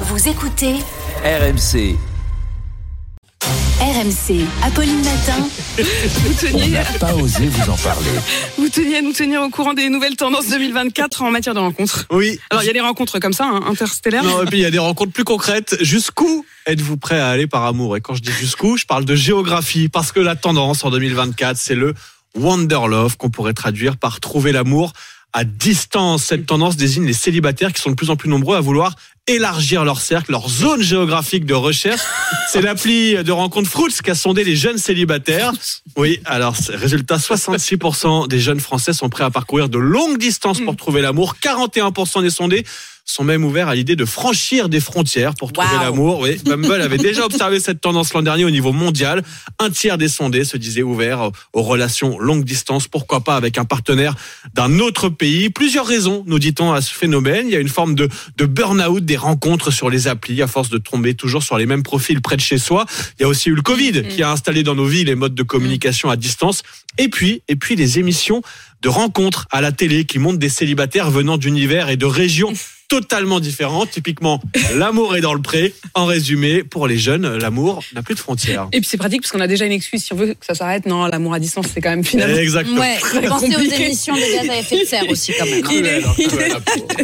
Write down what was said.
Vous écoutez RMC. RMC. Apolline Matin. Vous On teniez, n'a pas osé vous en parler. vous teniez à nous tenir au courant des nouvelles tendances 2024 en matière de rencontres. Oui. Alors, il y a des rencontres comme ça, hein, interstellaires. Non, et puis il y a des rencontres plus concrètes. Jusqu'où êtes-vous prêt à aller par amour Et quand je dis jusqu'où, je parle de géographie, parce que la tendance en 2024, c'est le Wanderlove, qu'on pourrait traduire par trouver l'amour à distance. Cette tendance désigne les célibataires qui sont de plus en plus nombreux à vouloir élargir leur cercle, leur zone géographique de recherche. C'est l'appli de rencontre Fruits qui a sondé les jeunes célibataires. Oui, alors résultat, 66% des jeunes Français sont prêts à parcourir de longues distances pour trouver l'amour. 41% des sondés sont même ouverts à l'idée de franchir des frontières pour trouver l'amour. Oui, Bumble avait déjà observé cette tendance l'an dernier au niveau mondial. Un tiers des sondés se disaient ouverts aux relations longue distance, pourquoi pas avec un partenaire d'un autre pays. Plusieurs raisons, nous dit-on, à ce phénomène. Il y a une forme de, de burn-out des rencontres sur les applis, à force de tomber toujours sur les mêmes profils près de chez soi. Il y a aussi eu le Covid qui a installé dans nos vies les modes de communication à distance. Et puis, et puis les émissions de rencontres à la télé qui montrent des célibataires venant d'univers et de régions totalement différentes. Typiquement, l'amour est dans le pré. En résumé, pour les jeunes, l'amour n'a plus de frontières. Et puis c'est pratique parce qu'on a déjà une excuse si on veut que ça s'arrête. Non, l'amour à distance, c'est quand même finalement. Exactement. Ouais, pensez aux émissions de gaz à effet de serre aussi quand même. hein. Il est- Cruel, hein.